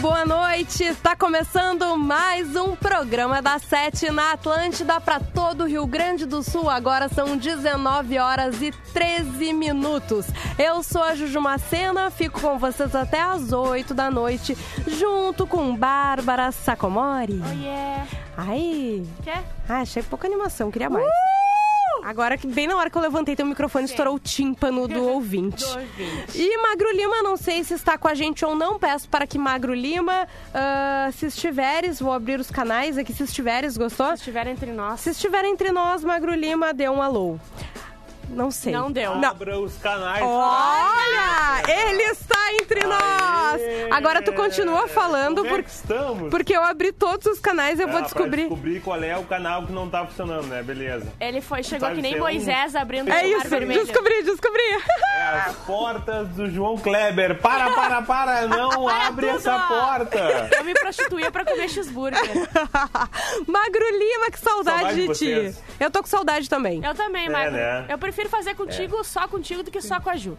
Boa noite! Está começando mais um programa da Sete na Atlântida para todo o Rio Grande do Sul. Agora são 19 horas e 13 minutos. Eu sou a Juju Macena, fico com vocês até as 8 da noite, junto com Bárbara Sacomori. Oh, yeah. Ai! Quer? Ah, achei pouca animação, queria mais. Agora que bem na hora que eu levantei teu microfone, estourou o tímpano do ouvinte. Do ouvinte. E Magro Lima, não sei se está com a gente ou não, peço para que Magro Lima, ah, se estiveres, vou abrir os canais aqui, se estiveres, gostou? Se estiver entre nós. Se estiver entre nós, Magro Lima, dê um alô. Não sei. Não deu. Não. Abra os canais. Olha, ele está entre nós. Agora tu continua falando Como é por- que estamos? porque eu abri todos os canais, eu vou Ah, descobrir. Pra descobrir qual é o canal que não tá funcionando, né? Beleza. Ele foi, chegou Sabe que nem ser um- Moisés abrindo É o isso, vermelho. descobri, descobri. É as portas do João Kleber. Para, para, para. Não abre tudo. essa porta. Eu me prostituía pra comer cheeseburger. Magro Lima, que saudade, Saudade de de ti. Eu tô com saudade também. Eu também, É, Magro. né? Eu prefiro fazer contigo, só contigo, do que só com a Ju.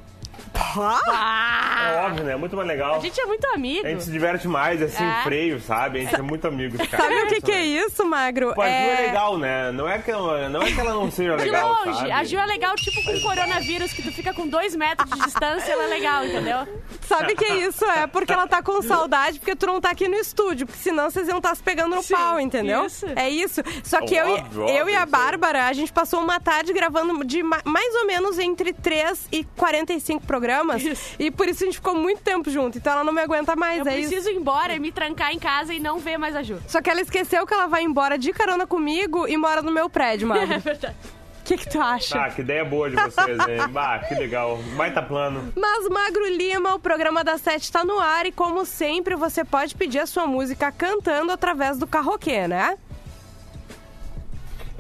Ah, Ah, É óbvio, né? Muito mais legal. a gente é muito amigo. A gente se diverte mais, assim, É. freio, sabe? A gente é muito amigo, cara. Sabe o que, que é isso, Magro? Pô, a Ju é legal, né? Não é que ela não, é que ela não seja De legal, longe, sabe? a Ju é legal, tipo com coronavírus, que tu fica com dois metros de distância, ela é legal, entendeu? Sabe que isso é? Porque ela tá com saudade, porque tu não tá aqui no estúdio, porque senão vocês iam estar se pegando no Sim, pau, entendeu? isso. É isso. Só que eu, e- Óbvio, eu óbvio, e a. Bárbara, a gente passou uma tarde gravando de ma- mais ou menos entre 3 e 45 programas. Isso. E por isso a gente ficou muito tempo junto. Então ela não me aguenta mais, Eu é isso. preciso ir embora e me trancar em casa e não ver mais a Ju. Só que ela esqueceu que ela vai embora de carona comigo e mora no meu prédio, Magro. É verdade. O que, que tu acha? Ah, que ideia boa de vocês, hein? Bah, que legal. Baita plano. Mas Magro Lima, o programa da Sete está no ar e como sempre você pode pedir a sua música cantando através do carroquê, né?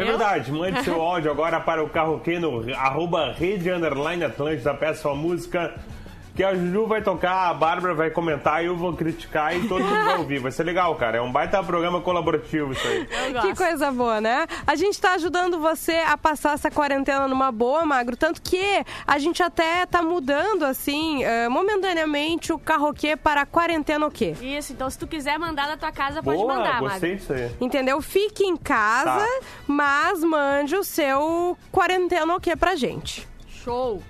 É verdade, mande seu áudio agora para o carroquê no arroba rede underline Atlântida, peça sua música que a Juju vai tocar, a Bárbara vai comentar, eu vou criticar e todo mundo vai ouvir. Vai ser legal, cara. É um baita programa colaborativo isso aí. Que coisa boa, né? A gente tá ajudando você a passar essa quarentena numa boa, Magro. Tanto que a gente até tá mudando, assim, eh, momentaneamente o carroquê para quarentena o quê? Isso, então se tu quiser mandar da tua casa, pode Boa, mandar, gostei Magro. disso aí. Entendeu? Fique em casa, Tá. mas mande o seu quarentena o quê pra gente. Show.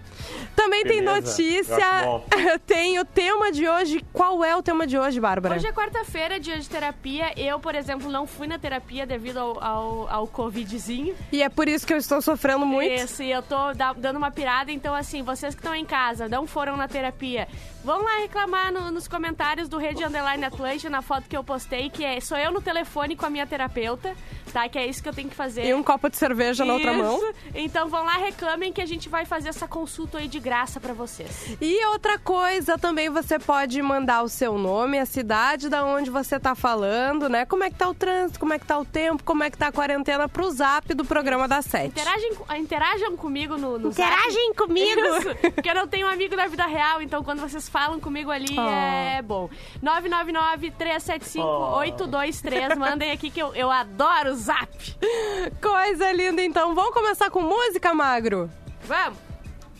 Também tem Beleza, notícia, eu acho bom. tem o tema de hoje. Qual é o tema de hoje, Bárbara? Hoje é quarta-feira, dia de terapia. Eu, por exemplo, não fui na terapia devido ao, ao, ao Covidzinho. E é por isso que eu estou sofrendo muito. Isso, e eu tô da- dando uma pirada. Então, assim, vocês que estão em casa, não foram na terapia, vão lá reclamar no- nos comentários do Rede Underline Atlântica, na foto que eu postei, que é sou eu no telefone com a minha terapeuta, tá? Que é isso que eu tenho que fazer. E um copo de cerveja na outra Isso. mão. Então vão lá, reclamem que a gente vai fazer essa consulta aí de graça pra vocês. E outra coisa, também você pode mandar o seu nome, a cidade da onde você tá falando, né? Como é que tá o trânsito, como é que tá o tempo, como é que tá a quarentena pro zap do programa da Sete. Interagem, interajam comigo no, no zap. Interagem comigo! Isso, porque eu não tenho um amigo da vida real, então quando vocês falam comigo ali Oh. é bom. 999-375-823, mandem aqui que eu, eu adoro o zap. Coisa linda, então. Vamos começar com música, Magro? Vamos!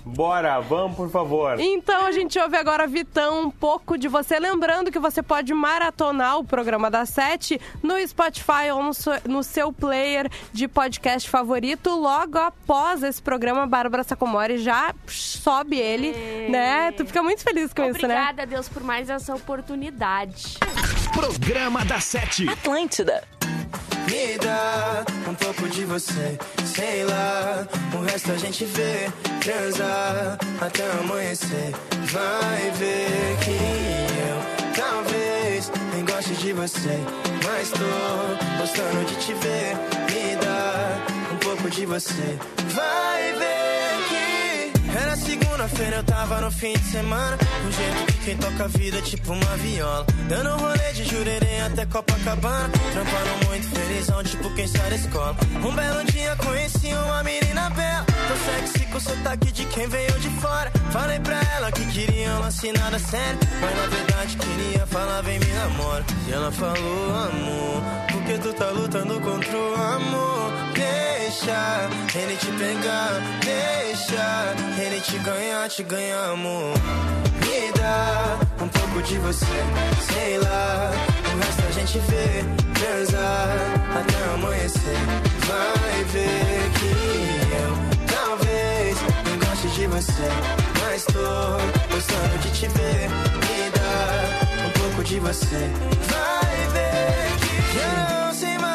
Bora, vamos, por favor. Então a gente ouve agora, Vitão, um pouco de você. Lembrando que você pode maratonar o programa da Sete no Spotify ou no, seu- no seu player de podcast favorito. Logo após esse programa, Bárbara Sacomori já sobe ele, É. né? Tu fica muito feliz com isso, né? Obrigada, Deus, por mais essa oportunidade. Programa da Sete. Atlântida. Me dá um pouco de você, sei lá. O resto a gente vê, transar até amanhecer. Vai ver que eu talvez nem goste de você, mas tô gostando de te ver. Me dá um pouco de você, Segunda-feira eu tava no fim de semana. Do jeito que quem toca a vida é tipo uma viola. Dando rolê de jurerê até Copacabana. Tramparam muito felizão, tipo quem sai da escola. Um belo dia conheci uma menina bela. Tô sexy com sotaque de quem veio de fora. Falei pra ela que queria um assinada nada sério. Mas na verdade queria falar, vem me namora. E ela falou, amor, porque tu tá lutando contra o amor. Yeah. Deixa ele te pegar, deixa ele te ganhar, te ganhar, amor. Me dá um pouco de você, sei lá. O resto a gente vê, transar até amanhecer. Vai ver que eu talvez não goste de você, mas tô gostando de te ver. Me dá um pouco de você. Vai ver que eu não sei mais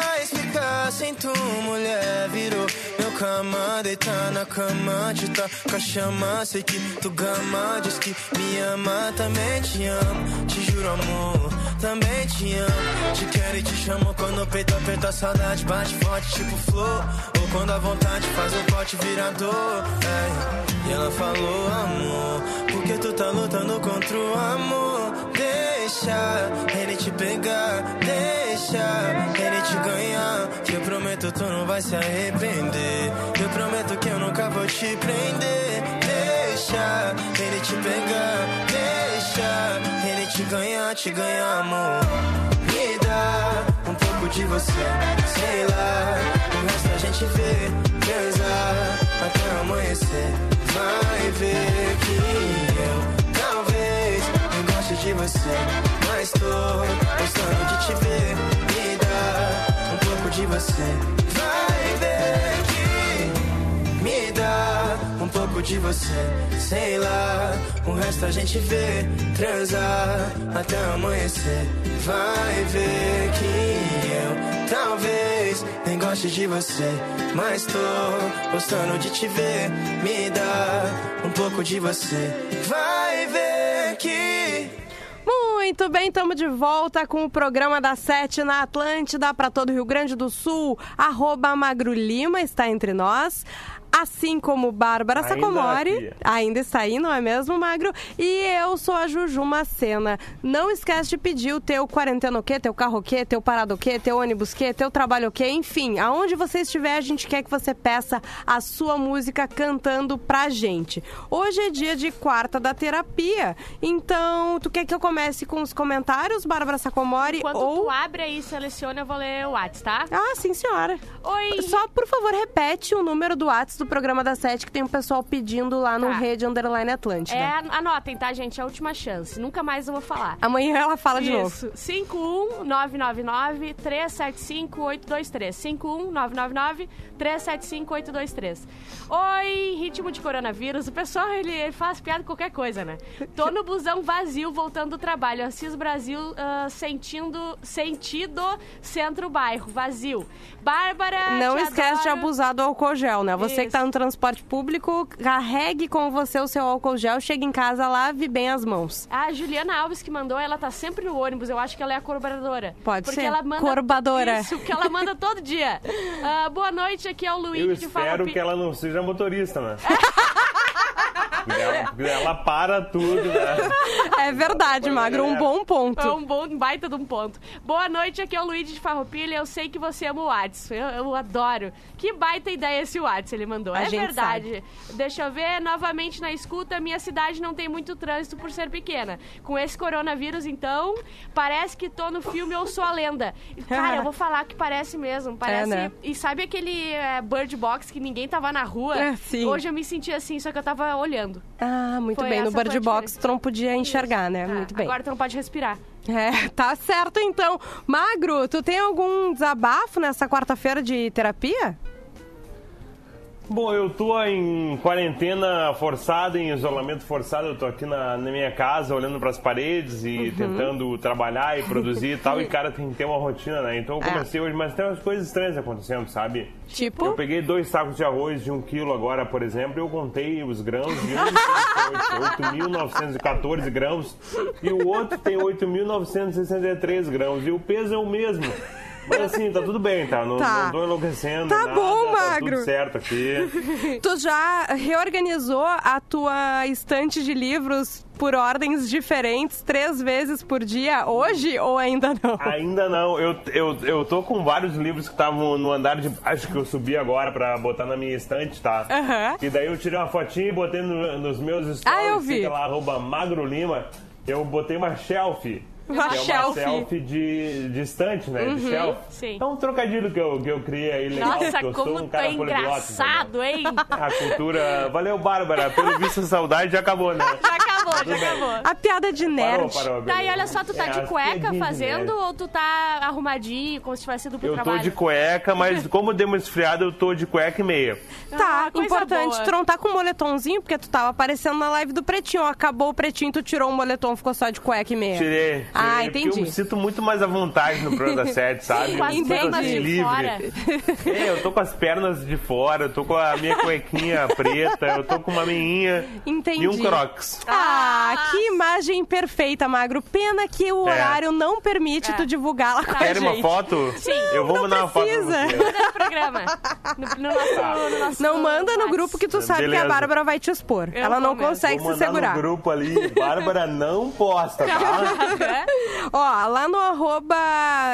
ficar sem tu, mulher. Virou meu cama, deitar na cama, te tá com a chama. Sei que tu gama, diz que me ama, também te amo. Te juro, amor, também te amo. Te quero e te chamo quando o peito aperta, a saudade bate forte, tipo flor. Ou quando a vontade faz o pote virar dor. é. E ela falou, amor, porque tu tá lutando contra o amor. Deixa ele te pegar, deixa ele te ganhar. Eu prometo tu não vai se arrepender. Eu prometo que eu nunca vou te prender. Deixa ele te pegar, deixa ele te ganhar, te ganhar, amor. Me dá um pouco de você, sei lá. O resto a gente vê, transar até amanhecer. Vai ver que eu talvez não goste de você, mas tô gostando de te ver. Me dá um pouco de você. Vai ver que me dá um pouco de você, sei lá. O resto a gente vê, transar até amanhecer. Vai ver que eu talvez nem goste de você, mas tô gostando de te ver. Me dá um pouco de você. Vai Muito bem, estamos de volta com o programa da Sete na Atlântida para todo o Rio Grande do Sul. Arroba Magro Lima está entre nós. Assim como Bárbara Ainda Sacomori, aqui. ainda está aí, não é mesmo, Magro? E eu sou a Juju Macena. Não esquece de pedir o teu quarentena o quê, teu carro o quê, teu parado o quê, teu ônibus o quê, teu trabalho o quê, enfim, aonde você estiver, a gente quer que você peça a sua música cantando pra gente. Hoje é dia de quarta da terapia, então tu quer que eu comece com os comentários, Bárbara Sacomori? Enquanto ou... tu abre aí e seleciona, eu vou ler o WhatsApp, tá? Ah, sim, senhora. Oi, Só, por favor, repete o número do WhatsApp do programa da Sete, que tem um pessoal pedindo lá no Tá. Rede Underline Atlântida. É, anotem, tá, gente? É a última chance. Nunca mais eu vou falar. Amanhã ela fala de novo. Isso. 51999-375-823. 51999-375-823. Oi, ritmo de coronavírus. O pessoal, ele, ele faz piada com qualquer coisa, né? Tô no busão vazio, voltando do trabalho. Assis Brasil, ah, sentindo, sentido centro-bairro, vazio. Bárbara, Não esquece de adoro. abusar do álcool gel, né? Você que Isso. tá no transporte público, carregue com você o seu álcool gel, chegue em casa, lave bem as mãos. A Juliana Alves que mandou, ela tá sempre no ônibus. Eu acho que ela é a colaboradora. Pode porque ser. Ela manda Corbadora. Isso, que ela manda todo dia. Ah, boa noite, aqui é o Luiz Eu de espero Farroupilha. que ela não seja motorista, né? ela, ela para tudo, né? É verdade, Magro, um bom ponto. É um bom baita de um ponto. Boa noite, aqui é o Luiz de Farroupilha. Eu sei que você ama o Whats. Eu, eu adoro. Que baita ideia esse Whats ele mandou. A é verdade. Deixa eu ver, novamente na escuta, minha cidade não tem muito trânsito por ser pequena. Com esse coronavírus, então, parece que tô no filme Eu Sou a Lenda. Cara, eu vou falar que parece mesmo. Parece. né? E sabe aquele é, Bird Box que ninguém tava na rua? É, sim. Hoje eu me senti assim, só que eu tava olhando. Ah, muito Foi bem. No Bird Box tu não podia enxergar, né? Ah, Muito bem. Agora tu não pode respirar. É, tá certo então. Magro, tu tem algum desabafo nessa quarta-feira de terapia? Bom, eu tô em quarentena forçada, em isolamento forçado. Eu tô aqui na, na minha casa, olhando pras paredes e tentando trabalhar e produzir e tal. E, cara, tem que ter uma rotina, né? Então eu comecei hoje, mas tem umas coisas estranhas acontecendo, sabe? Tipo? Eu peguei dois sacos de arroz de um quilo agora, por exemplo, e eu contei os grãos de um tem 8.914 grãos e o outro tem 8.963 grãos e o peso é o mesmo. Mas assim, tá tudo bem, tá? Não, Tá. não tô enlouquecendo. Tá nada, bom, Tá magro. tudo certo aqui. Tu já reorganizou a tua estante de livros por ordens diferentes três vezes por dia hoje ou ainda não? Ainda não. Eu, eu, eu tô com vários livros que estavam no andar de baixo que eu subi agora pra botar na minha estante, tá? Aham. E daí eu tirei uma fotinha e botei no- nos meus stories. Ah, eu vi. Fica lá, arroba Magro Lima. Eu botei uma shelf. Uma é shelf. uma selfie de, de estante, né? De shelf. sim. É um trocadilho que eu, que eu criei aí legal. Nossa, eu sou como um tu cara é poliglota, engraçado, hein? A cultura... Valeu, Bárbara. Pelo visto, a saudade já acabou, né? Já acabou, já acabou. A piada de nerd. Parou, parou. Tá, e olha só, tu tá É, de cueca de fazendo nerd. ou tu tá arrumadinho, como se tivesse ido pro Eu trabalho? tô de cueca, mas como deu uma esfriada, eu tô de cueca e meia. Tá, Ah, importante. boa. Tu não tá com um moletomzinho, porque tu tava aparecendo na live do Pretinho. Acabou o Pretinho, tu tirou o moletom, ficou só de cueca e meia. Tirei. Ah, porque entendi. Eu me sinto muito mais à vontade no programa da sete, sabe? Com as pernas assim, de livre. fora. É, eu tô com as pernas de fora, eu tô com a minha cuequinha preta, eu tô com uma meinha Entendi. e um crocs. Ah, que imagem perfeita, Magro. Pena que o É. horário não permite tu divulgar lá com a Querem uma gente. foto? Sim. Eu vou Não mandar uma foto precisa. pra você. Manda no programa. No, no nosso, no nosso Não manda no grupo que tu sabe que a Beleza. Bárbara vai te expor. Eu Ela não mesmo. consegue Vou se mandar segurar. no grupo ali, Bárbara não posta, tá? Ó, lá no arroba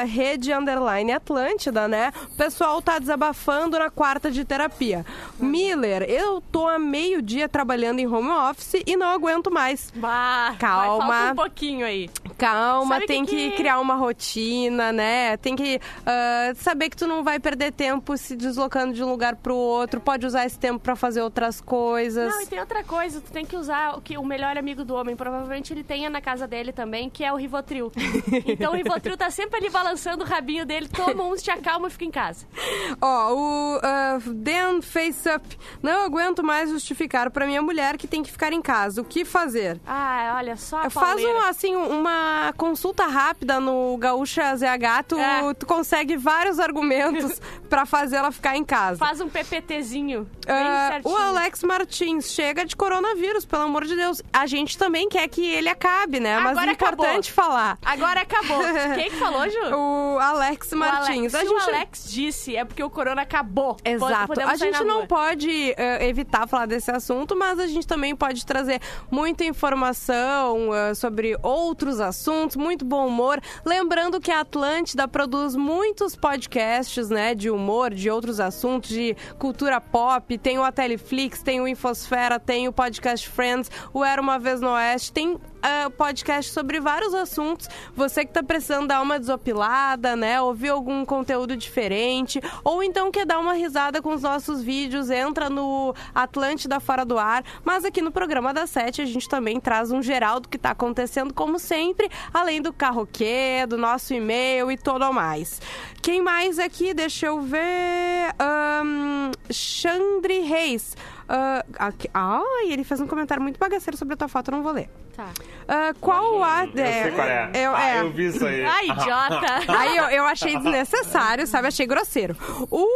rede underline Atlântida, né? O pessoal tá desabafando na quarta de terapia. Miller, eu tô há meio dia trabalhando em home office e não aguento mais. Bah, Calma. Vai, um pouquinho aí. Calma, Sabe tem que que, que- criar uma rotina, né? Tem que ah, saber que tu não vai perder tempo se deslocando de um lugar pro outro. Pode usar esse tempo pra fazer outras coisas. Não, e tem outra coisa, tu tem que usar o que o melhor amigo do homem, provavelmente ele tenha na casa dele também, que é o Rivotril. Então o Rivotril tá sempre ali balançando o rabinho dele, toma uns, te acalma e fica em casa. Ó, o ah, Dan Face Up. Não aguento mais justificar pra minha mulher que tem que ficar em casa. O que fazer? Ah, olha só Faz um, assim, uma consulta rápida no Gaúcha ZH, tu, É. tu consegue vários argumentos pra fazer ela ficar em casa. Faz um PPTzinho, bem Ah, o Alex Martins, chega de coronavírus, pelo amor de Deus. A gente também quer que ele acabe, né? Mas Agora é importante acabou. falar. Agora acabou. Quem que falou, Ju? O Alex O Martins. Alex. a gente... o Alex disse, é porque o corona acabou. Exato. Podemos A gente não rua. pode eh, evitar falar desse assunto, mas a gente também pode trazer muita informação eh, sobre outros assuntos, muito bom humor. Lembrando que a Atlântida produz muitos podcasts, né, de humor, de outros assuntos, de cultura pop. Tem o Ateliflix, tem o Infosfera, tem o Podcast Friends, o Era Uma Vez no Oeste, tem ah, podcast sobre vários assuntos. Você que tá precisando dar uma desopilada, né? Ouvir algum conteúdo diferente. Ou então quer dar uma risada com os nossos vídeos, entra no Atlântida Fora do Ar. Mas aqui no programa da Sete a gente também traz um geral do que tá acontecendo, como sempre, além do carroquê, do nosso e-mail e tudo mais. Quem mais aqui? Deixa eu ver. Xandre Reis. Ah, aqui- Ai, ele fez um comentário muito bagaceiro sobre a tua foto, eu não vou ler. Tá. Ah, qual a. Eu sei qual é. Eu, ah, é. eu vi isso aí. Ai, idiota. Aí eu, eu achei desnecessário, sabe? Achei grosseiro. O.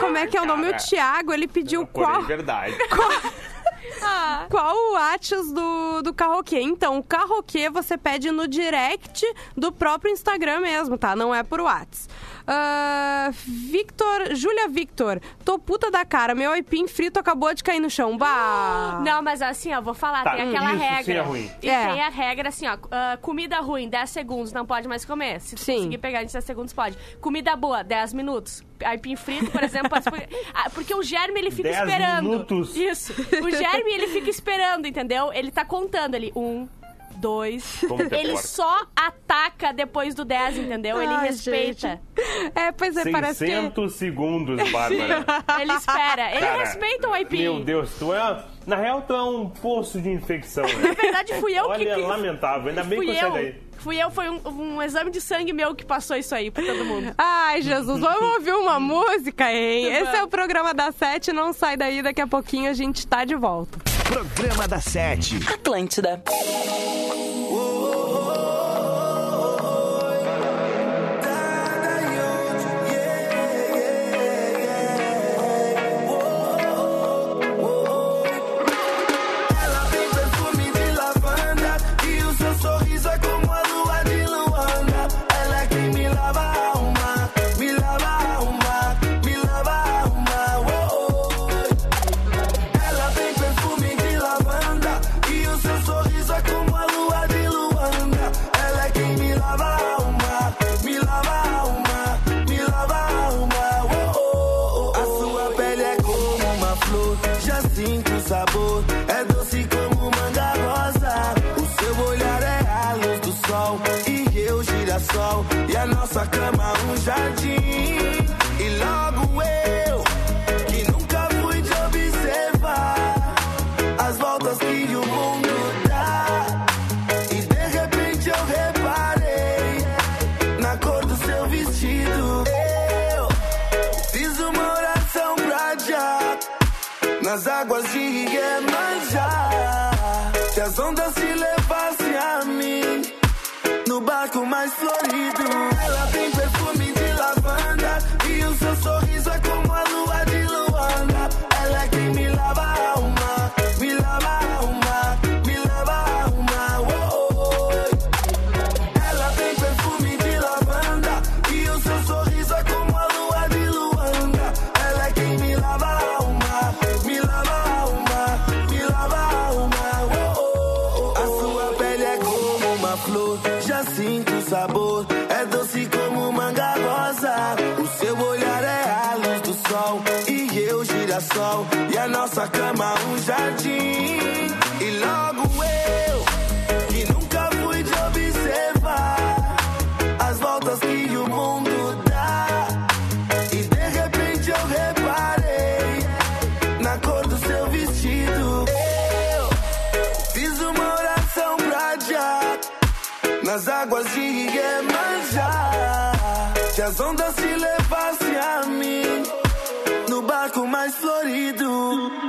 Como é que é o nome? O Cara. Thiago, ele pediu qual. verdade. Ah, Qual o Whats do, do Carroquê? Então, o Carroquê você pede no direct do próprio Instagram mesmo, tá? Não é por Whats. Ah, Victor, Júlia Victor, tô puta da cara, meu aipim frito acabou de cair no chão. Bah! Não, mas assim, ó, vou falar, Tá, tem aquela isso sim regra. é ruim. E É. tem a regra assim, ó, ah, comida ruim, 10 segundos, não pode mais comer. Se tu Sim. conseguir pegar em 10 segundos, pode. Comida boa, 10 minutos. Aipim frito, por exemplo, pode... Ah, porque o germe, ele fica 10 esperando. minutos. Isso. O germe, ele fica esperando, entendeu? Ele tá contando ali, um... Dois. Como que é Ele só ataca depois do 10, entendeu? Ele Ai, respeita. gente. É, pois é, parece que. 600 segundos, Bárbara. Ele espera. Ele Cara, respeita o aipim. Meu Deus, tu é. Na real, tu é um poço de infecção, Na né? verdade, fui eu Olha, que... lamentável. Ainda bem Fui que eu saí daí. Fui eu, foi um, um exame de sangue meu que passou isso aí pra todo mundo. Ai, Jesus, vamos ouvir uma música, hein? Esse é o programa da Sete, não sai daí, daqui a pouquinho a gente tá de volta. Programa da Sete. Atlântida. Ela nossa cama um jardim. Flor, já sinto o sabor. É doce como manga rosa. O seu olhar é a luz do sol e eu girassol. E a nossa cama um jardim. Nas águas de Iemanjá. Que as ondas se levassem a mim no barco mais florido.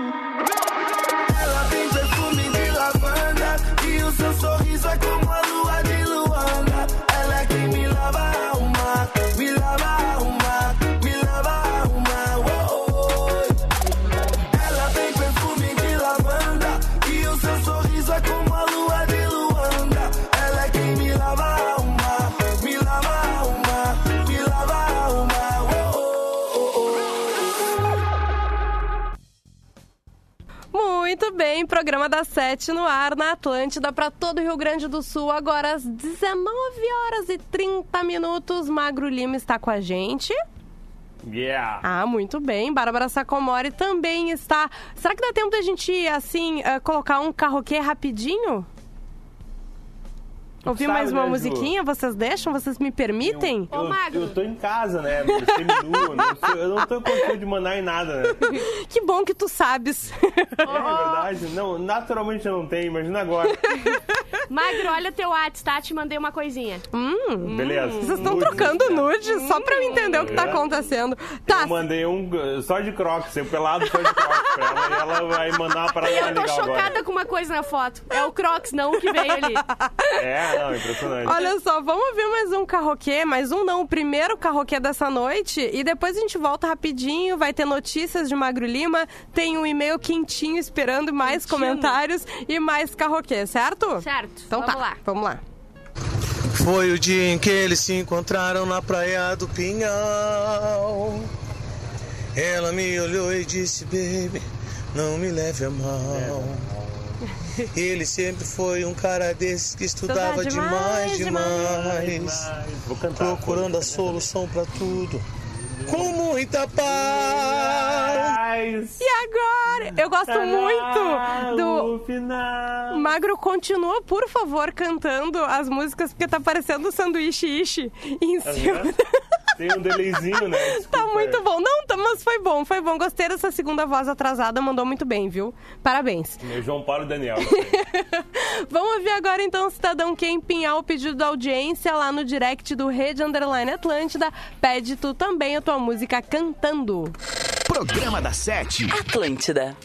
Programa das 7 no ar na Atlântida para todo o Rio Grande do Sul. Agora às 19 horas e 30 minutos. Magro Lima está com a gente. Yeah. Ah, muito bem. Bárbara Sacomori também está. Será que dá tempo da gente, assim, eh, colocar um carroquê rapidinho? Ouvir mais uma né, Ju? musiquinha? Vocês deixam? Vocês me permitem? Ô, Eu, Magro. eu tô em casa, né? Seminu, não sou- eu não tô com de mandar em nada, né? Que bom que tu sabes. É verdade. Não, naturalmente eu não tenho, imagina agora. Magro, olha teu WhatsApp, tá? Te mandei uma coisinha. hum, Beleza. vocês estão trocando nudes só pra eu entender o que tá É. acontecendo. Tá, Eu mandei um só de crocs, eu pelado só de crocs pra ela e ela vai mandar uma parada E eu tô chocada agora. com uma coisa na foto. É o Crocs, não o que veio ali. É, não, impressionante. Olha só, vamos ver mais um carroquê, mais um não, o primeiro carroquê dessa noite e depois a gente volta rapidinho, vai ter notícias de Magro Lima, tem um e-mail quentinho esperando mais Quentinho. comentários e mais carroquê, certo? Certo, Então vamos tá, lá. vamos lá. Foi o dia em que eles se encontraram na praia do Pinhal. Ela me olhou e disse, baby, não me leve a mal. Ele sempre foi um cara desses que estudava demais, demais, demais. Vou cantar. Procurando a solução pra tudo. Com muita paz. E agora? Eu gosto muito do. O final. Magro, continua, por favor, cantando as músicas, porque tá parecendo um sanduíche ishi em cima. Tem um delayzinho, né? Tá Desculpa. muito bom. Não, tá- mas foi bom, foi bom. Gostei dessa segunda voz atrasada, mandou muito bem, viu? Parabéns. Meu João Paulo e Daniel. Vamos ouvir agora então o cidadão que empenhar o pedido da audiência lá no direct do Rede Underline Atlântida. Pede tu também a tua música cantando. Programa da Sete. Atlântida.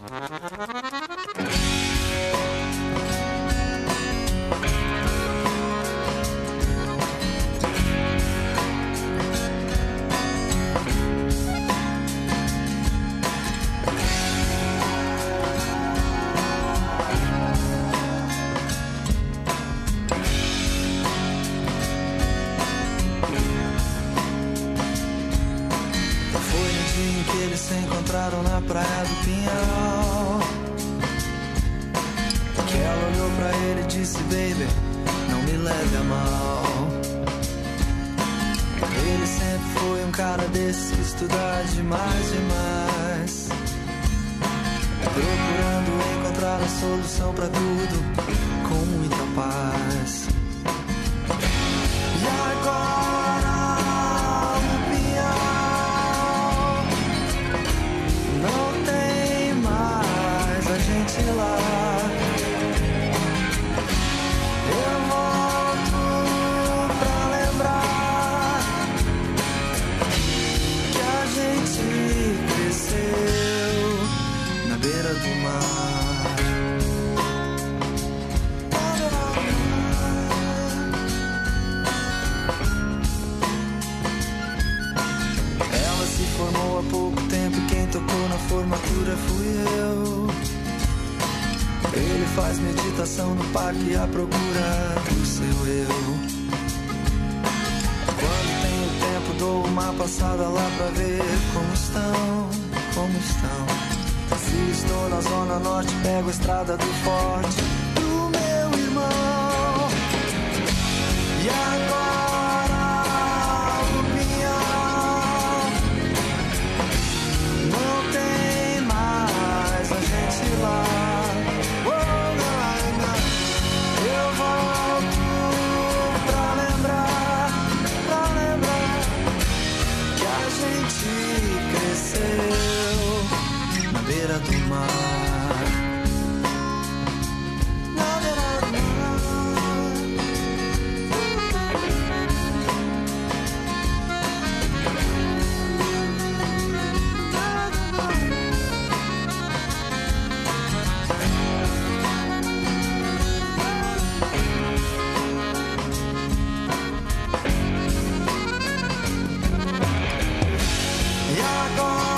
E agora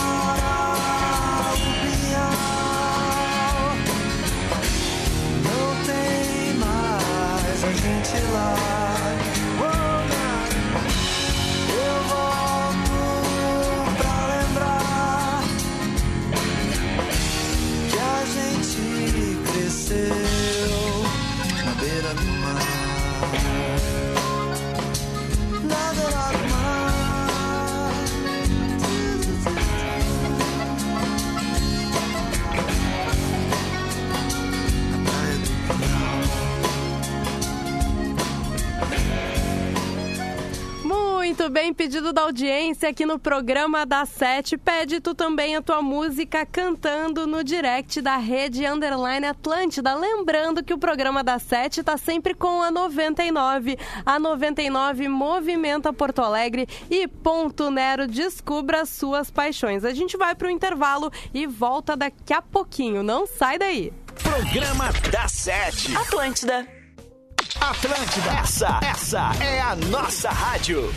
Muito bem, pedido da audiência aqui no programa da Sete. Pede tu também a tua música cantando no direct da Rede Underline Atlântida. Lembrando que o programa da Sete tá sempre com a 99. A 99 movimenta Porto Alegre e Ponto Nero descubra suas paixões. A gente vai pro intervalo e volta daqui a pouquinho. Não sai daí. Programa da Sete. Atlântida. Atlântida. Essa, essa é a nossa rádio.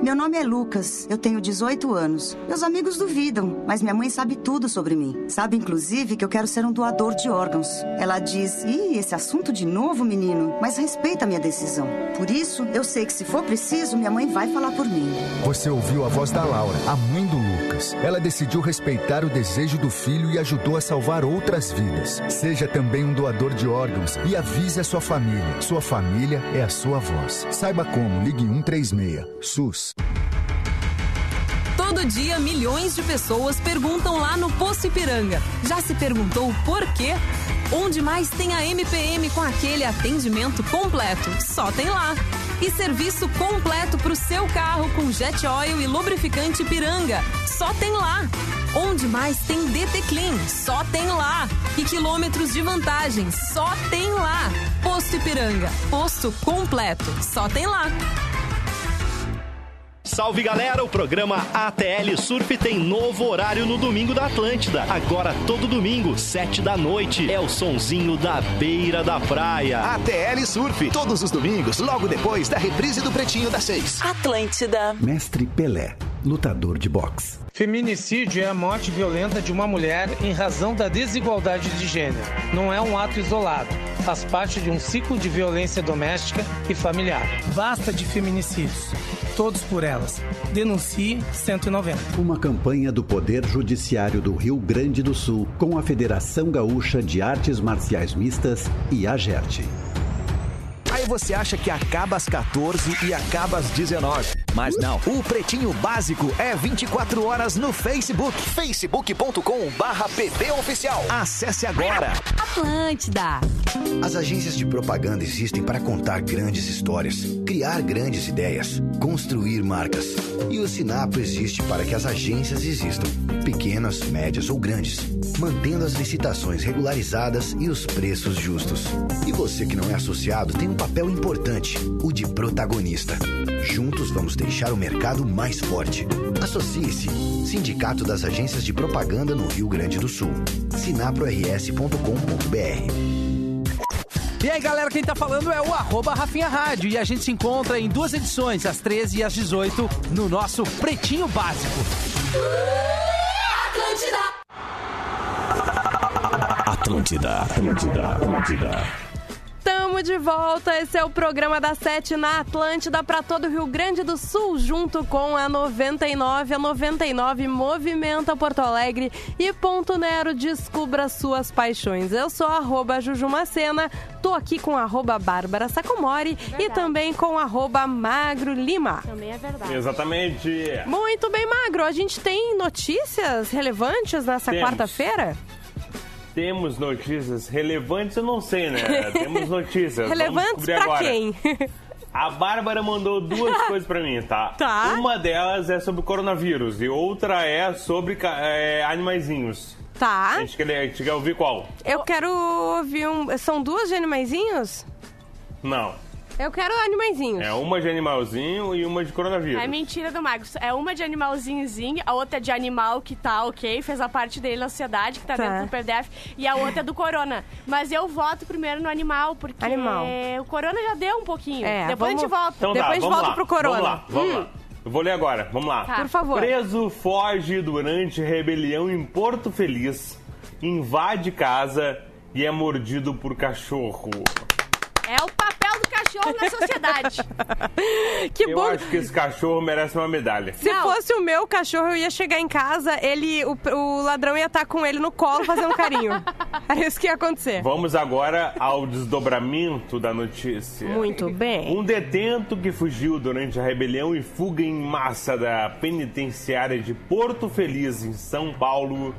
Meu nome é Lucas, eu tenho 18 anos. Meus amigos duvidam, mas minha mãe sabe tudo sobre mim. Sabe, inclusive, que eu quero ser um doador de órgãos. Ela diz: Ih, esse assunto de novo, menino, mas respeita minha decisão. Por isso, eu sei que se for preciso, minha mãe vai falar por mim. Você ouviu a voz da Laura, a mãe do Lucas. Ela decidiu respeitar o desejo do filho e ajudou a salvar outras vidas. Seja também um doador de órgãos e avise a sua família. Sua família é a sua voz. Saiba como, ligue 136. SUS. Todo dia, milhões de pessoas perguntam lá no Poço Ipiranga. Já se perguntou por quê? Onde mais tem a MPM com aquele atendimento completo? Só tem lá. E serviço completo para o seu carro com jet oil e lubrificante Ipiranga? Só tem lá. Onde mais tem DT Clean? Só tem lá. E quilômetros de vantagem? Só tem lá. Posto Ipiranga. Posto completo. Só tem lá. Salve galera, o programa ATL Surf tem novo horário no domingo da Atlântida. Agora todo domingo, sete da noite, é o sonzinho da beira da praia. ATL Surf, todos os domingos, logo depois da reprise do Pretinho das Seis. Atlântida. Mestre Pelé, lutador de boxe. Feminicídio é a morte violenta de uma mulher em razão da desigualdade de gênero. Não é um ato isolado. Faz parte de um ciclo de violência doméstica e familiar. Basta de feminicídios. Todos por elas. Denuncie 190. Uma campanha do Poder Judiciário do Rio Grande do Sul com a Federação Gaúcha de Artes Marciais Mistas e a GERT. Você acha que acaba às 14 e acaba às 19. Mas não, o Pretinho Básico é 24 horas no Facebook. facebook.com barra Oficial. Acesse agora. Atlântida. As agências de propaganda existem para contar grandes histórias, criar grandes ideias, construir marcas. E o Sinapro existe para que as agências existam, pequenas, médias ou grandes, mantendo as licitações regularizadas e os preços justos. E você que não é associado tem um papel importante, o de protagonista. Juntos vamos deixar o mercado mais forte. Associe-se. Sindicato das Agências de Propaganda no Rio Grande do Sul. sinaprors.com.br E aí, galera, quem tá falando é o arroba Rafinha Rádio. E a gente se encontra em duas edições, às 13 e às 18, no nosso Pretinho Básico. Atlântida, Atlântida, Atlântida. Tamo de volta, esse é o programa da Sete na Atlântida para todo o Rio Grande do Sul, junto com a 99, a 99 Movimenta Porto Alegre e Ponto Nero, descubra suas paixões. Eu sou arroba Jujumacena, tô aqui com arroba Bárbara Sacomori e também com arroba Magro Lima. Também é verdade. Exatamente. Muito bem, Magro, a gente tem notícias relevantes nessa quarta-feira? Temos notícias relevantes, eu não sei, né? Temos notícias. Relevantes pra agora. quem? A Bárbara mandou duas coisas pra mim, tá? Tá. Uma delas é sobre coronavírus e outra é sobre é, animaizinhos. Tá. A gente, quer, a gente quer ouvir qual? Eu quero ouvir um. São duas de animaizinhos? Não. Eu quero animaizinhos. É uma de animalzinho e uma de coronavírus. É mentira do Marcos. É uma de animalzinhozinho, a outra é de animal que tá ok, fez a parte dele na sociedade, que tá, Tá. dentro do PDF, e a outra é do corona. Mas eu voto primeiro no animal, porque Animal. o corona já deu um pouquinho. É, Depois vamos- a gente volta. Então Depois tá, a gente vamos volta lá. pro corona. Vamos lá, vamos Hum. lá. Eu vou ler agora, vamos lá. Tá. Por favor. Preso foge durante rebelião em Porto Feliz, invade casa e é mordido por cachorro. É o cachorro na sociedade. Que Eu bom. acho que esse cachorro merece uma medalha. Se fosse o meu cachorro, eu ia chegar em casa, ele, o, o ladrão ia estar com ele no colo fazendo carinho. Era isso que ia acontecer. Vamos agora ao desdobramento da notícia. Muito bem. Um detento que fugiu durante a rebelião e fuga em massa da penitenciária de Porto Feliz, em São Paulo,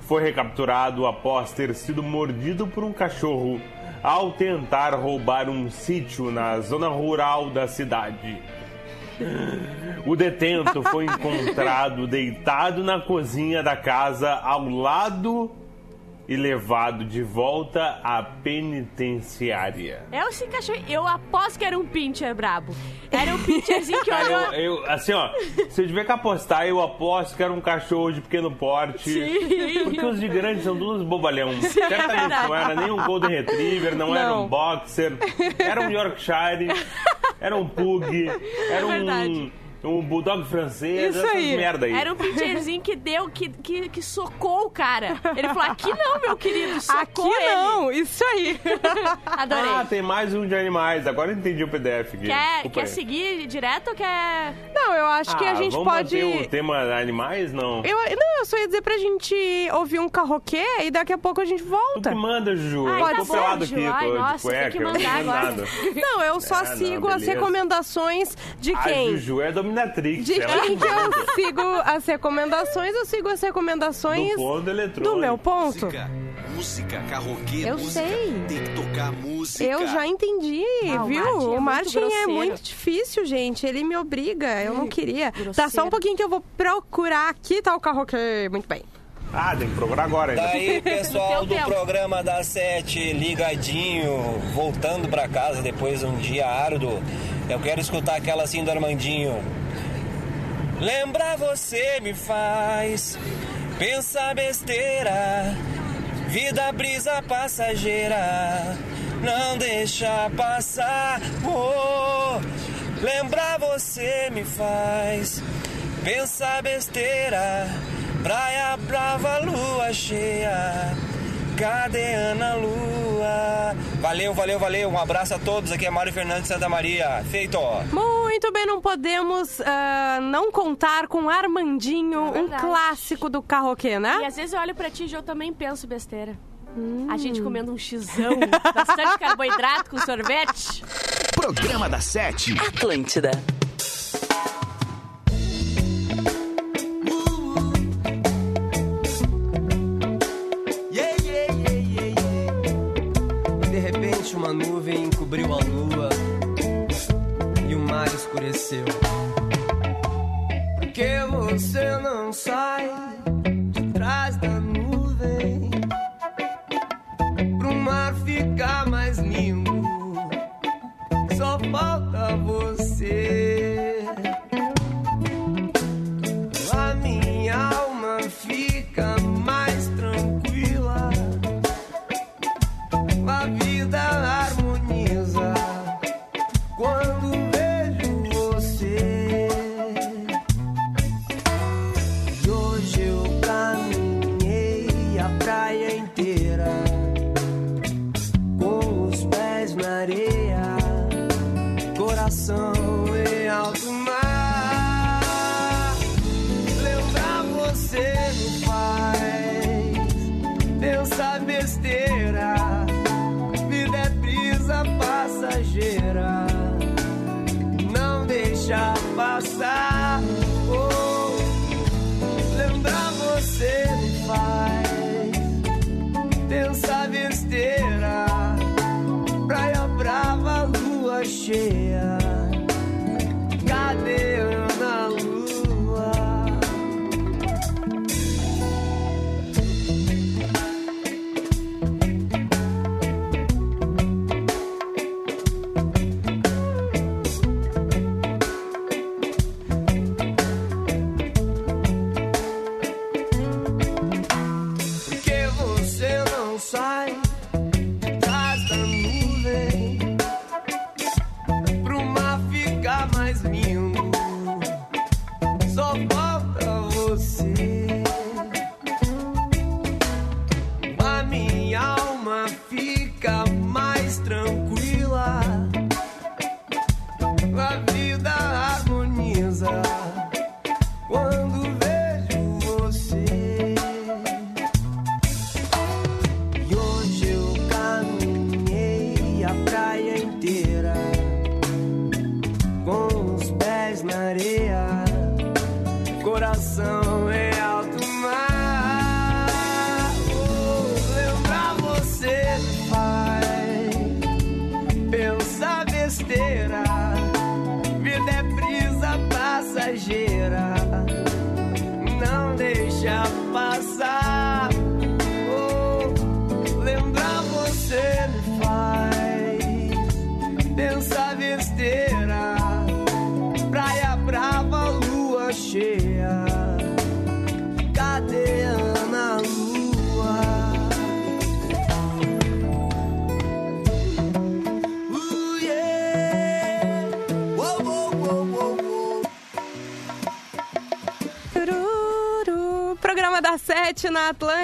foi recapturado após ter sido mordido por um cachorro ao tentar roubar um sítio na zona rural da cidade. O detento foi encontrado deitado na cozinha da casa ao lado e levado de volta à penitenciária. É esse cachorro. Eu aposto que era um pincher brabo. Era um pincherzinho que olhou. eu, eu- assim, ó, se eu tiver que apostar, eu aposto que era um cachorro de pequeno porte. Sim. Porque os de grandes são todos bobalhão. Certamente verdade. não era nem um Golden Retriever, não, era Não. um Boxer, era um Yorkshire, era um Pug, era um. Um Bulldog francês, Isso essas aí. merda aí. Era um pincherzinho que deu, que, que, que socou o cara. Ele falou: aqui não, meu querido, Aqui socou ele. não, isso aí. Adorei. Ah, tem mais um de animais. Agora eu entendi o PDF aqui. Quer, Desculpa quer aí. seguir direto ou quer. Não, eu acho que Ah, a gente vamos pode. manter o tema animais, não? Eu, não, eu só ia dizer pra gente ouvir um carroquê e daqui a pouco a gente Tu volta. que manda, Juju. Ai, eu tá tô bom, pelado Ju. aqui, Ai, tô nossa, de cueca, tem que eu não mandar agora. Não, eu só Ah, não, sigo as beleza. recomendações de A quem? Juju é dominatrix. De ela quem que eu sigo as recomendações? Eu sigo as recomendações Do ponto eletrônico. do meu ponto. Música, carroquê, Eu música. sei. Tem que tocar música. Eu já entendi, Ah, o viu? Martin é o muito Martin é grosseiro. muito difícil, gente. Ele me obriga, eu não queria. Tá, só grosseiro. um pouquinho que eu vou procurar aqui, tá o carroquê. Muito bem. Ah, tem que procurar agora ainda. Daí, pessoal do programa da Sete, ligadinho, voltando pra casa depois de um dia árduo, eu quero escutar aquela assim do Armandinho. Lembrar você me faz pensar besteira, vida brisa passageira, não deixa passar. Oh, lembrar você me faz pensar besteira, praia brava, lua cheia. Cadê Ana Lua? Valeu, valeu, valeu. Um abraço a todos. Aqui é Mário Fernandes Santa Maria. Feito. Muito bem, não podemos ah, não contar com Armandinho, É um clássico do carroquê, E né? às vezes eu olho pra ti e eu também penso besteira. Hum. A gente comendo um xizão, bastante carboidrato com sorvete. Programa da Sete. Atlântida.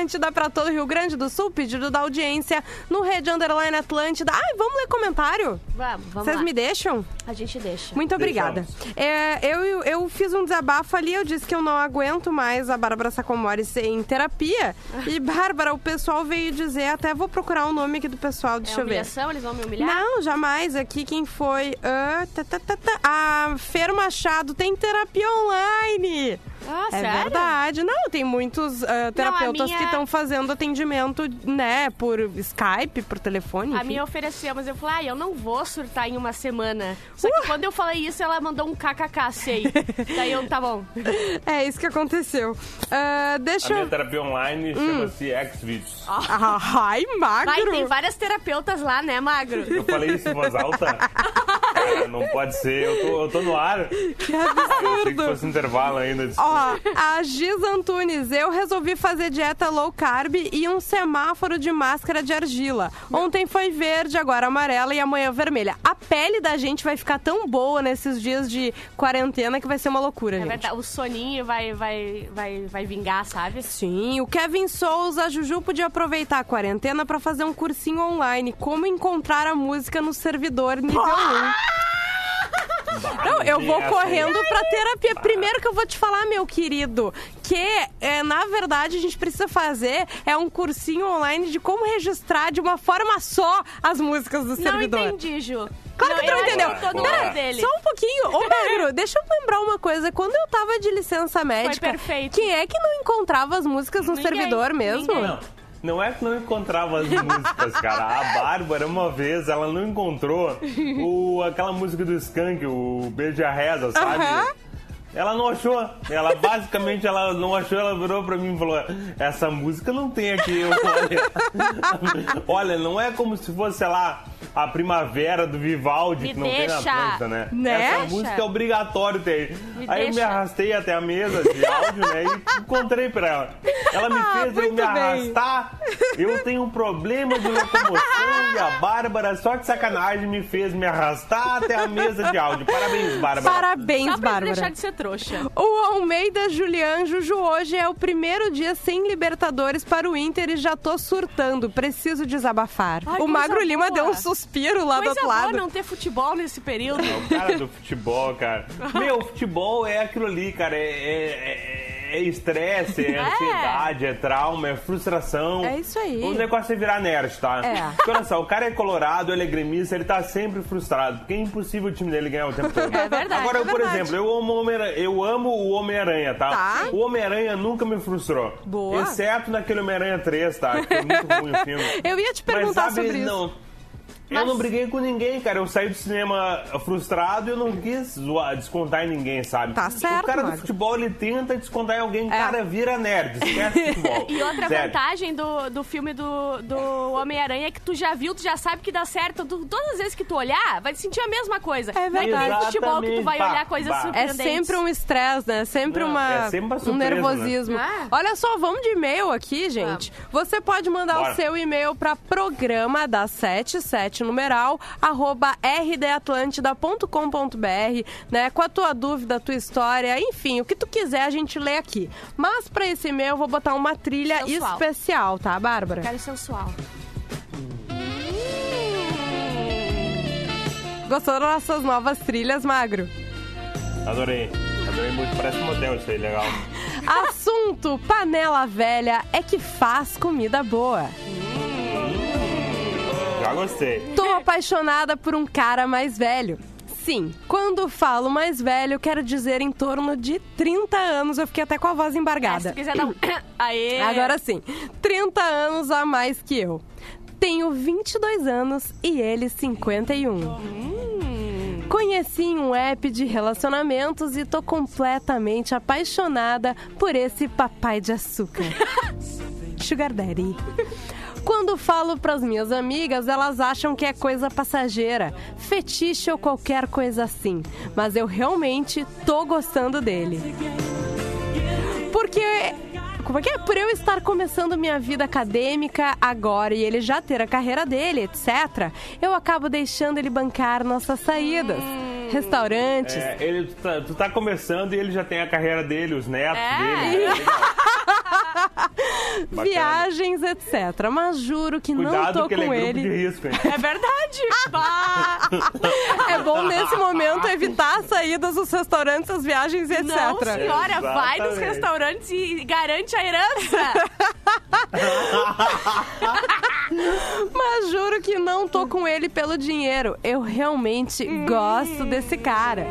Atlântida para todo o Rio Grande do Sul, pedido da audiência no Rede Underline Atlântida. Ai, vamos ler comentário? Vamos, vamos Vocês me deixam? A gente deixa. Muito obrigada. É, eu, eu fiz um desabafo ali, eu disse que eu não aguento mais a Bárbara Sacomori ser em terapia. E, Bárbara, o pessoal veio dizer, até vou procurar o nome aqui do pessoal, deixa é eu ver. humilhação? Eles vão me humilhar? Não, jamais. Aqui quem foi? Tá, tá, tá. A Fer Machado tem terapia online. Ah, é sério? verdade. Não, tem muitos ah, terapeutas minha- que estão fazendo atendimento, né, por Skype, por telefone. A enfim. minha ofereceu, mas eu falei, ah, eu não vou surtar em uma semana. Só que quando eu falei isso, ela mandou um kkk, sei. Daí eu, tá bom. É isso que aconteceu. A deixa minha eu. terapia online chama-se Xvideos. Ah, ai, magro. Vai, tem várias terapeutas lá, né, Magro? Eu falei isso em voz alta? Cara, não pode ser, eu tô, eu tô no ar. Que Eu achei que absurdo. fosse intervalo ainda. desculpa. Ó, a Giz Antunes, eu resolvi fazer dieta low carb e um semáforo de máscara de argila. Ontem foi verde, agora amarela e amanhã vermelha. A pele da gente vai ficar tão boa nesses dias de quarentena que vai ser uma loucura, É gente. verdade, o soninho vai, vai, vai, vai vingar, sabe? Sim, o Kevin Souza, a Juju podia aproveitar a quarentena pra fazer um cursinho online. Como encontrar a música no servidor nível 1. Não, eu vou Essa aí. correndo pra terapia. Primeiro que eu vou te falar, meu querido, que é, na verdade a gente precisa fazer é um cursinho online de como registrar de uma forma só as músicas do Não servidor. entendi, Ju. Claro que tu não entendeu. Pera, lado dele. Só um pouquinho. Ô, Pedro, deixa eu lembrar uma coisa. Quando eu tava de licença médica, perfeito. quem é que não encontrava as músicas no Ninguém, servidor mesmo? ninguém. Não, não é que não encontrava as músicas, cara. A Bárbara, uma vez, ela não encontrou o, aquela música do Skank, o Beija Reza, sabe? Ela não achou. Ela basicamente ela não achou, ela virou pra mim e falou: Essa música não tem aqui. Eu, olha, olha, não é como se fosse, sei lá, a primavera do Vivaldi, Me que não tem na deixa. Atlântida, né? Né? Essa Deixa. música é obrigatório ter. Me Aí eu me deixa. arrastei até a mesa de áudio, né? E encontrei pra ela. Ela me Ah, fez eu muito me bem. arrastar. Eu tenho um problema de locomoção e a Bárbara, só de sacanagem, me fez me arrastar até a mesa de áudio. Parabéns, Bárbara. Parabéns, Só pra Bárbara. deixar de ser trouxa. O Almeida Julian Juju, hoje é o primeiro dia sem Libertadores para o Inter e já tô surtando. Preciso desabafar. Ai, o Magro Lima boa. deu um suspiro lá do Coisa outro boa lado. não ter futebol nesse período. O cara do futebol, cara. Meu, futebol é aquilo ali, cara. É- É é- é estresse, é, É. ansiedade, é trauma, é frustração. É isso aí. O negócio é virar nerd, tá? É. Porque olha só, o cara é colorado, ele é gremista, ele tá sempre frustrado. Porque é impossível o time dele ganhar o tempo todo. É verdade, Agora, é eu, por verdade. exemplo, eu amo, o Homem-Aranha- eu amo o Homem-Aranha, tá? Tá. O Homem-Aranha nunca me frustrou. Boa. Exceto naquele Homem-Aranha 3, tá? Que foi muito ruim o filme. Eu ia te perguntar Mas, sabe, sobre isso. não, Eu não briguei com ninguém, cara. Eu saí do cinema frustrado e eu não quis zoar, descontar em ninguém, sabe? Tá certo, O cara do futebol, ele tenta descontar em alguém. Cara, vira nerd. Esquece futebol. E outra Sério. vantagem do, do filme do, do Homem-Aranha é que tu já viu, tu já sabe que dá certo. Tu- todas as vezes que tu olhar, vai sentir a mesma coisa. É Não é que nem verdade. futebol que tu vai Exatamente. olhar coisas Bah, bah. É surpreendentes. sempre um estresse, né? É sempre, Não, uma, é sempre uma um surpresa, nervosismo. né? Olha só, vamos de e-mail aqui, gente. Você pode mandar Bora. o seu e-mail para programa da 77 numeral arroba rdatlântida.com.br, né? Com a tua dúvida, a tua história, enfim, o que tu quiser a gente lê aqui. Mas para esse e-mail eu vou botar uma trilha Sensual. especial, tá, Bárbara? Quero sensual. Gostou das nossas novas trilhas, Magro? Adorei. Adorei muito. Parece um motel isso aí, legal. Assunto panela velha é que faz comida boa. Já gostei. Tô apaixonada por um cara mais velho. Sim, quando falo mais velho, quero dizer em torno de 30 anos. Eu fiquei até com a voz É, se embargada. tu quiser dar um... Aê! Agora sim, 30 anos a mais que eu. Tenho 22 anos e ele 51. Conheci em um app de relacionamentos e tô completamente apaixonada por esse papai de açúcar. Sugar Daddy. Quando falo pras minhas amigas, elas acham que é coisa passageira, fetiche ou qualquer coisa assim. Mas eu realmente tô gostando dele. Porque. Como é que é? Por eu estar começando minha vida acadêmica agora e ele já ter a carreira dele, etc., eu acabo deixando ele bancar nossas saídas. Restaurantes. É, ele, tu, tá, tu tá começando e ele já tem a carreira dele, os netos É. dele. né? Viagens, etc. Mas juro que não Cuidado tô que com ele é grupo ele. de risco, hein? É verdade! É bom nesse momento evitar as saídas dos restaurantes, as viagens, etc. Não, senhora, vai nos Exatamente. restaurantes e garante a herança. Mas juro que não tô com ele pelo dinheiro. Eu realmente gosto desse cara.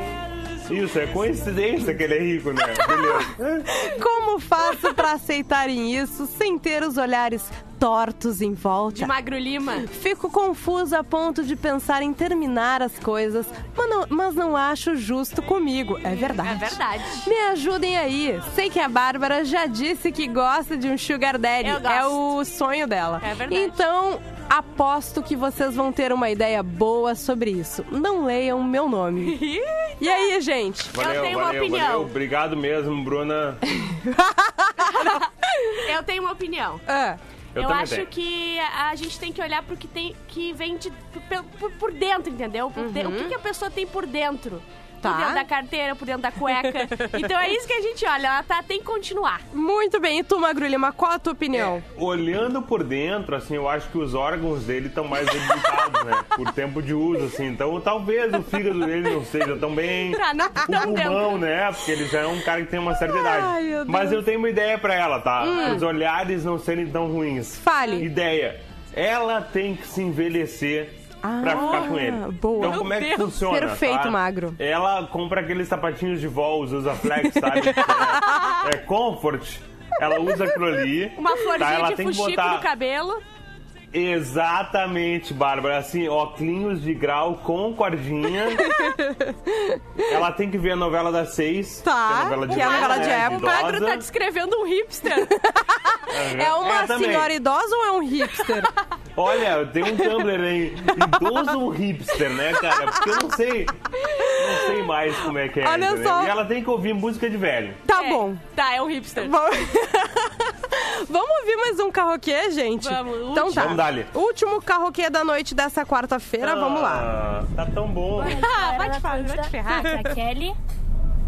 Isso, é coincidência que ele é rico, né? Beleza. Como faço pra aceitarem isso sem ter os olhares tortos em volta? De Magro Lima. Fico confusa a ponto de pensar em terminar as coisas, mas não, mas não acho justo comigo. É verdade. É verdade. Me ajudem aí. Sei que a Bárbara já disse que gosta de um Sugar Daddy. Eu gosto. É o sonho dela. É verdade. Então, aposto que vocês vão ter uma ideia boa sobre isso. Não leiam meu nome. e aí, gente? Valeu, tenho uma valeu, opinião. valeu. Obrigado mesmo, Bruna. Eu tenho uma opinião. Ah, Eu Eu, também acho tenho. que a gente tem que olhar pro que tem que vem de, por, por- por dentro, entendeu? Por de- o que, que a pessoa tem por dentro. Tá. Por dentro da carteira, por dentro da cueca. então é isso que a gente olha. Ela tá, tem que continuar. muito bem. E tu, Magro Lima, qual a tua opinião? Olhando por dentro, assim, eu acho que os órgãos dele estão mais debilitados, né? Por tempo de uso, assim. Então, talvez o fígado dele não seja tão bem. Tá, não O tão pulmão, dentro. né? Porque ele já é um cara que tem uma certa idade. Ai, Mas eu tenho uma ideia pra ela, tá? Hum. Os olhares não serem tão ruins. Fale. Ideia. Ela tem que se envelhecer pra Ah, ficar com ele. boa. Então, Meu como é que Deus. funciona? Perfeito, tá? Magro. Ela compra aqueles sapatinhos de vó, usa flex, sabe? é, é comfort. Ela usa aquilo ali. Uma florzinha tá? Ela de tem que botar... no cabelo. Exatamente, Bárbara. Assim, óculos de grau com cordinha. Ela tem que ver a novela das seis. Tá, que é a novela de, que é a novela de né, época. O Magro idosa. tá descrevendo um hipster. É uma também. senhora idosa ou é um hipster? Olha, tem um Tumblr aí. Idoso ou hipster, né, cara? Porque eu não sei. Não sei mais como é que é. Olha só. E ela tem que ouvir música de velho. Tá É. bom. Tá, é um hipster. Vamos... Vamos ouvir mais um carroquê, gente? Vamos, então tá. Vamos dar-lhe. Último carroquê da noite dessa quarta-feira, vamos lá. Ah, tá tão bom. Ah, vai te, fa- vai te ferrar. a Kelly,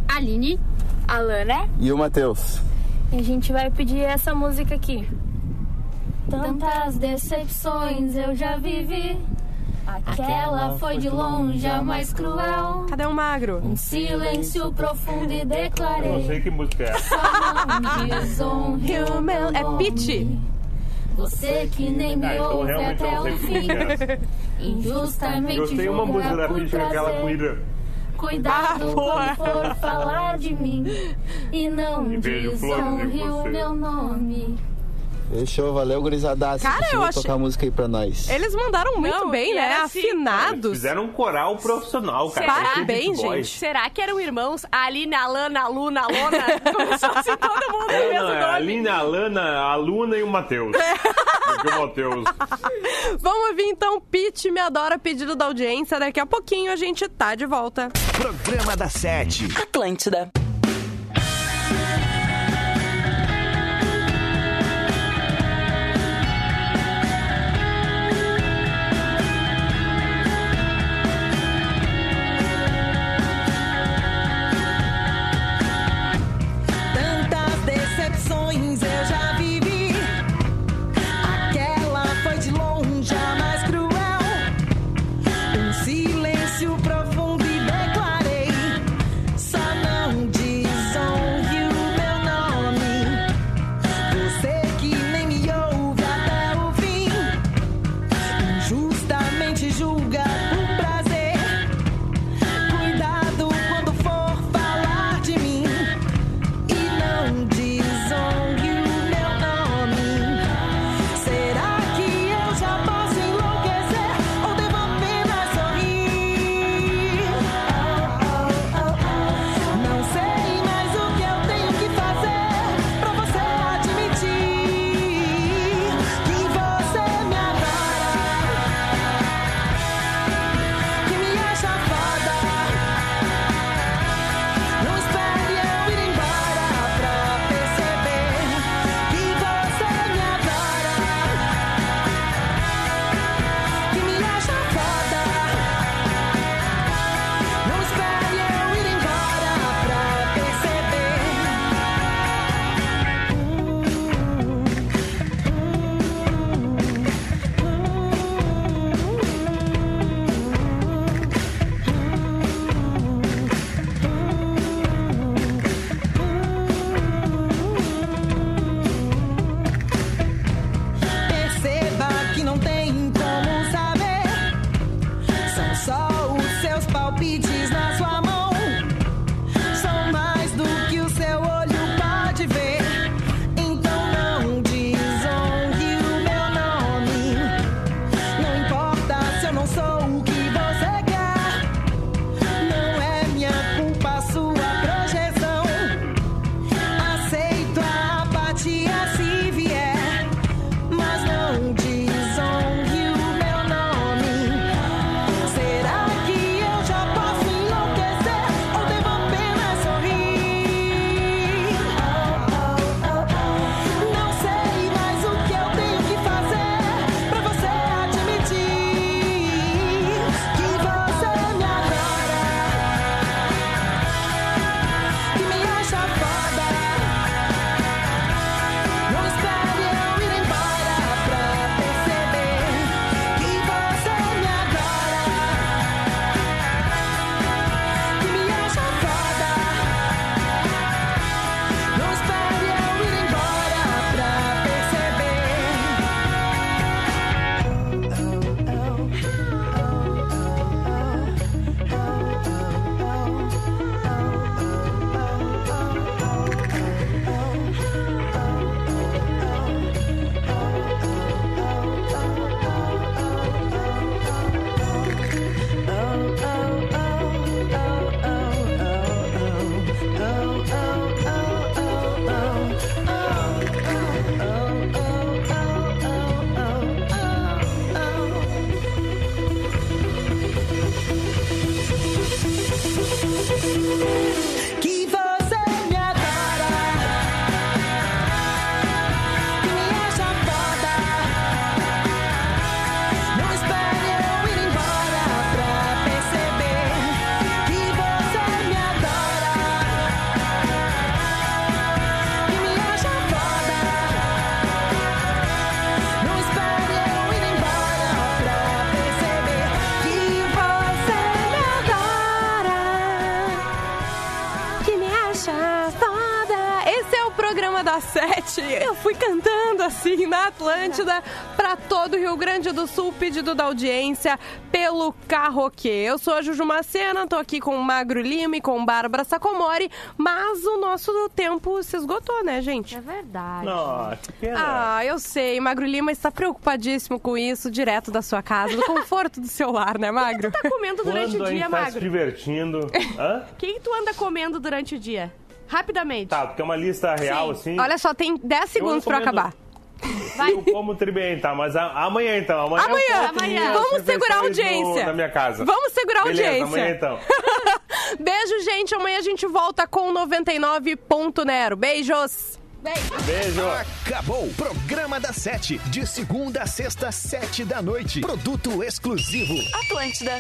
a Aline, a Lana E o Matheus? e a gente vai pedir essa música aqui. Tantas decepções eu já vivi. Aquela foi de longe a mais cruel. Cadê o magro? Um silêncio profundo e Eu não declarei. sei que música é. Só não desonre o meu É nome. Você que nem me Ah, então ouve eu até o que fim. é. Injustamente Gostei uma música da por Pitch, aquela prazer. cuida. Cuidado Ah, quando for falar de mim e não desonre o meu nome. Fechou, valeu, gurizadaço. Cara, Deixa eu achei- tocar a música aí pra nós. Eles mandaram muito Não, bem, e né? era assim, Afinados. Fizeram um coral profissional, cara. Beach Boys. Será que eram irmãos? Aline, a Lana, a Luna, a Lona? Começou assim, todo mundo É, mesmo é nome. Lina, a Lana, a Luna e o Matheus. Porque o Matheus. Vamos ouvir então Pete Me Adora, pedido da audiência. Daqui a pouquinho a gente tá de volta. Programa da Sete. Atlântida. Assim na Atlântida pra todo o Rio Grande do Sul, pedido da audiência pelo Carroquê. Eu sou a Juju Macena, tô aqui com o Magro Lima e com Bárbara Sacomori, mas o nosso tempo se esgotou, né, gente? É verdade. Nossa, que pena. Ah, eu sei. Magro Lima está preocupadíssimo com isso, direto da sua casa, do conforto do seu lar, né, Magro? tá comendo durante Quando o a dia, gente tá se divertindo. Hã? O que, que tu anda comendo durante o dia? Rapidamente. Tá, porque é uma lista real, Sim. assim. Olha só, tem 10 segundos pra comendo- acabar. Eu como tá? Mas a- amanhã então. Amanhã, Amanhã, amanhã. Vamos segurar a refeições no- audiência. na minha casa. Vamos segurar a Beleza, audiência. amanhã então. Beijo, gente. Amanhã a gente volta com 99 Ponto Nero. Beijos. Beijo. Acabou. Programa da Sete. De segunda a sexta, sete da noite. Produto exclusivo. Atlântida.